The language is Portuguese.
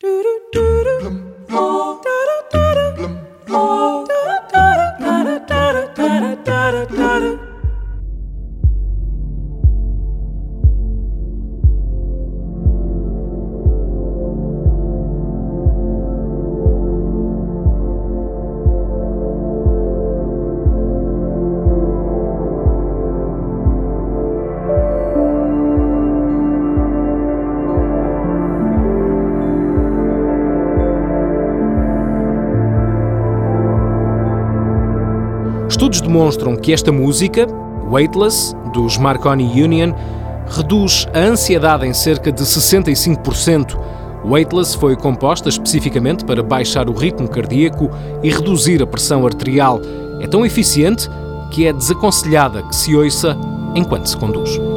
Do do do do. Estudos demonstram que esta música, Weightless, dos Marconi Union, reduz a ansiedade em cerca de 65%. Weightless foi composta especificamente para baixar o ritmo cardíaco e reduzir a pressão arterial. É tão eficiente que é desaconselhada que se ouça enquanto se conduz.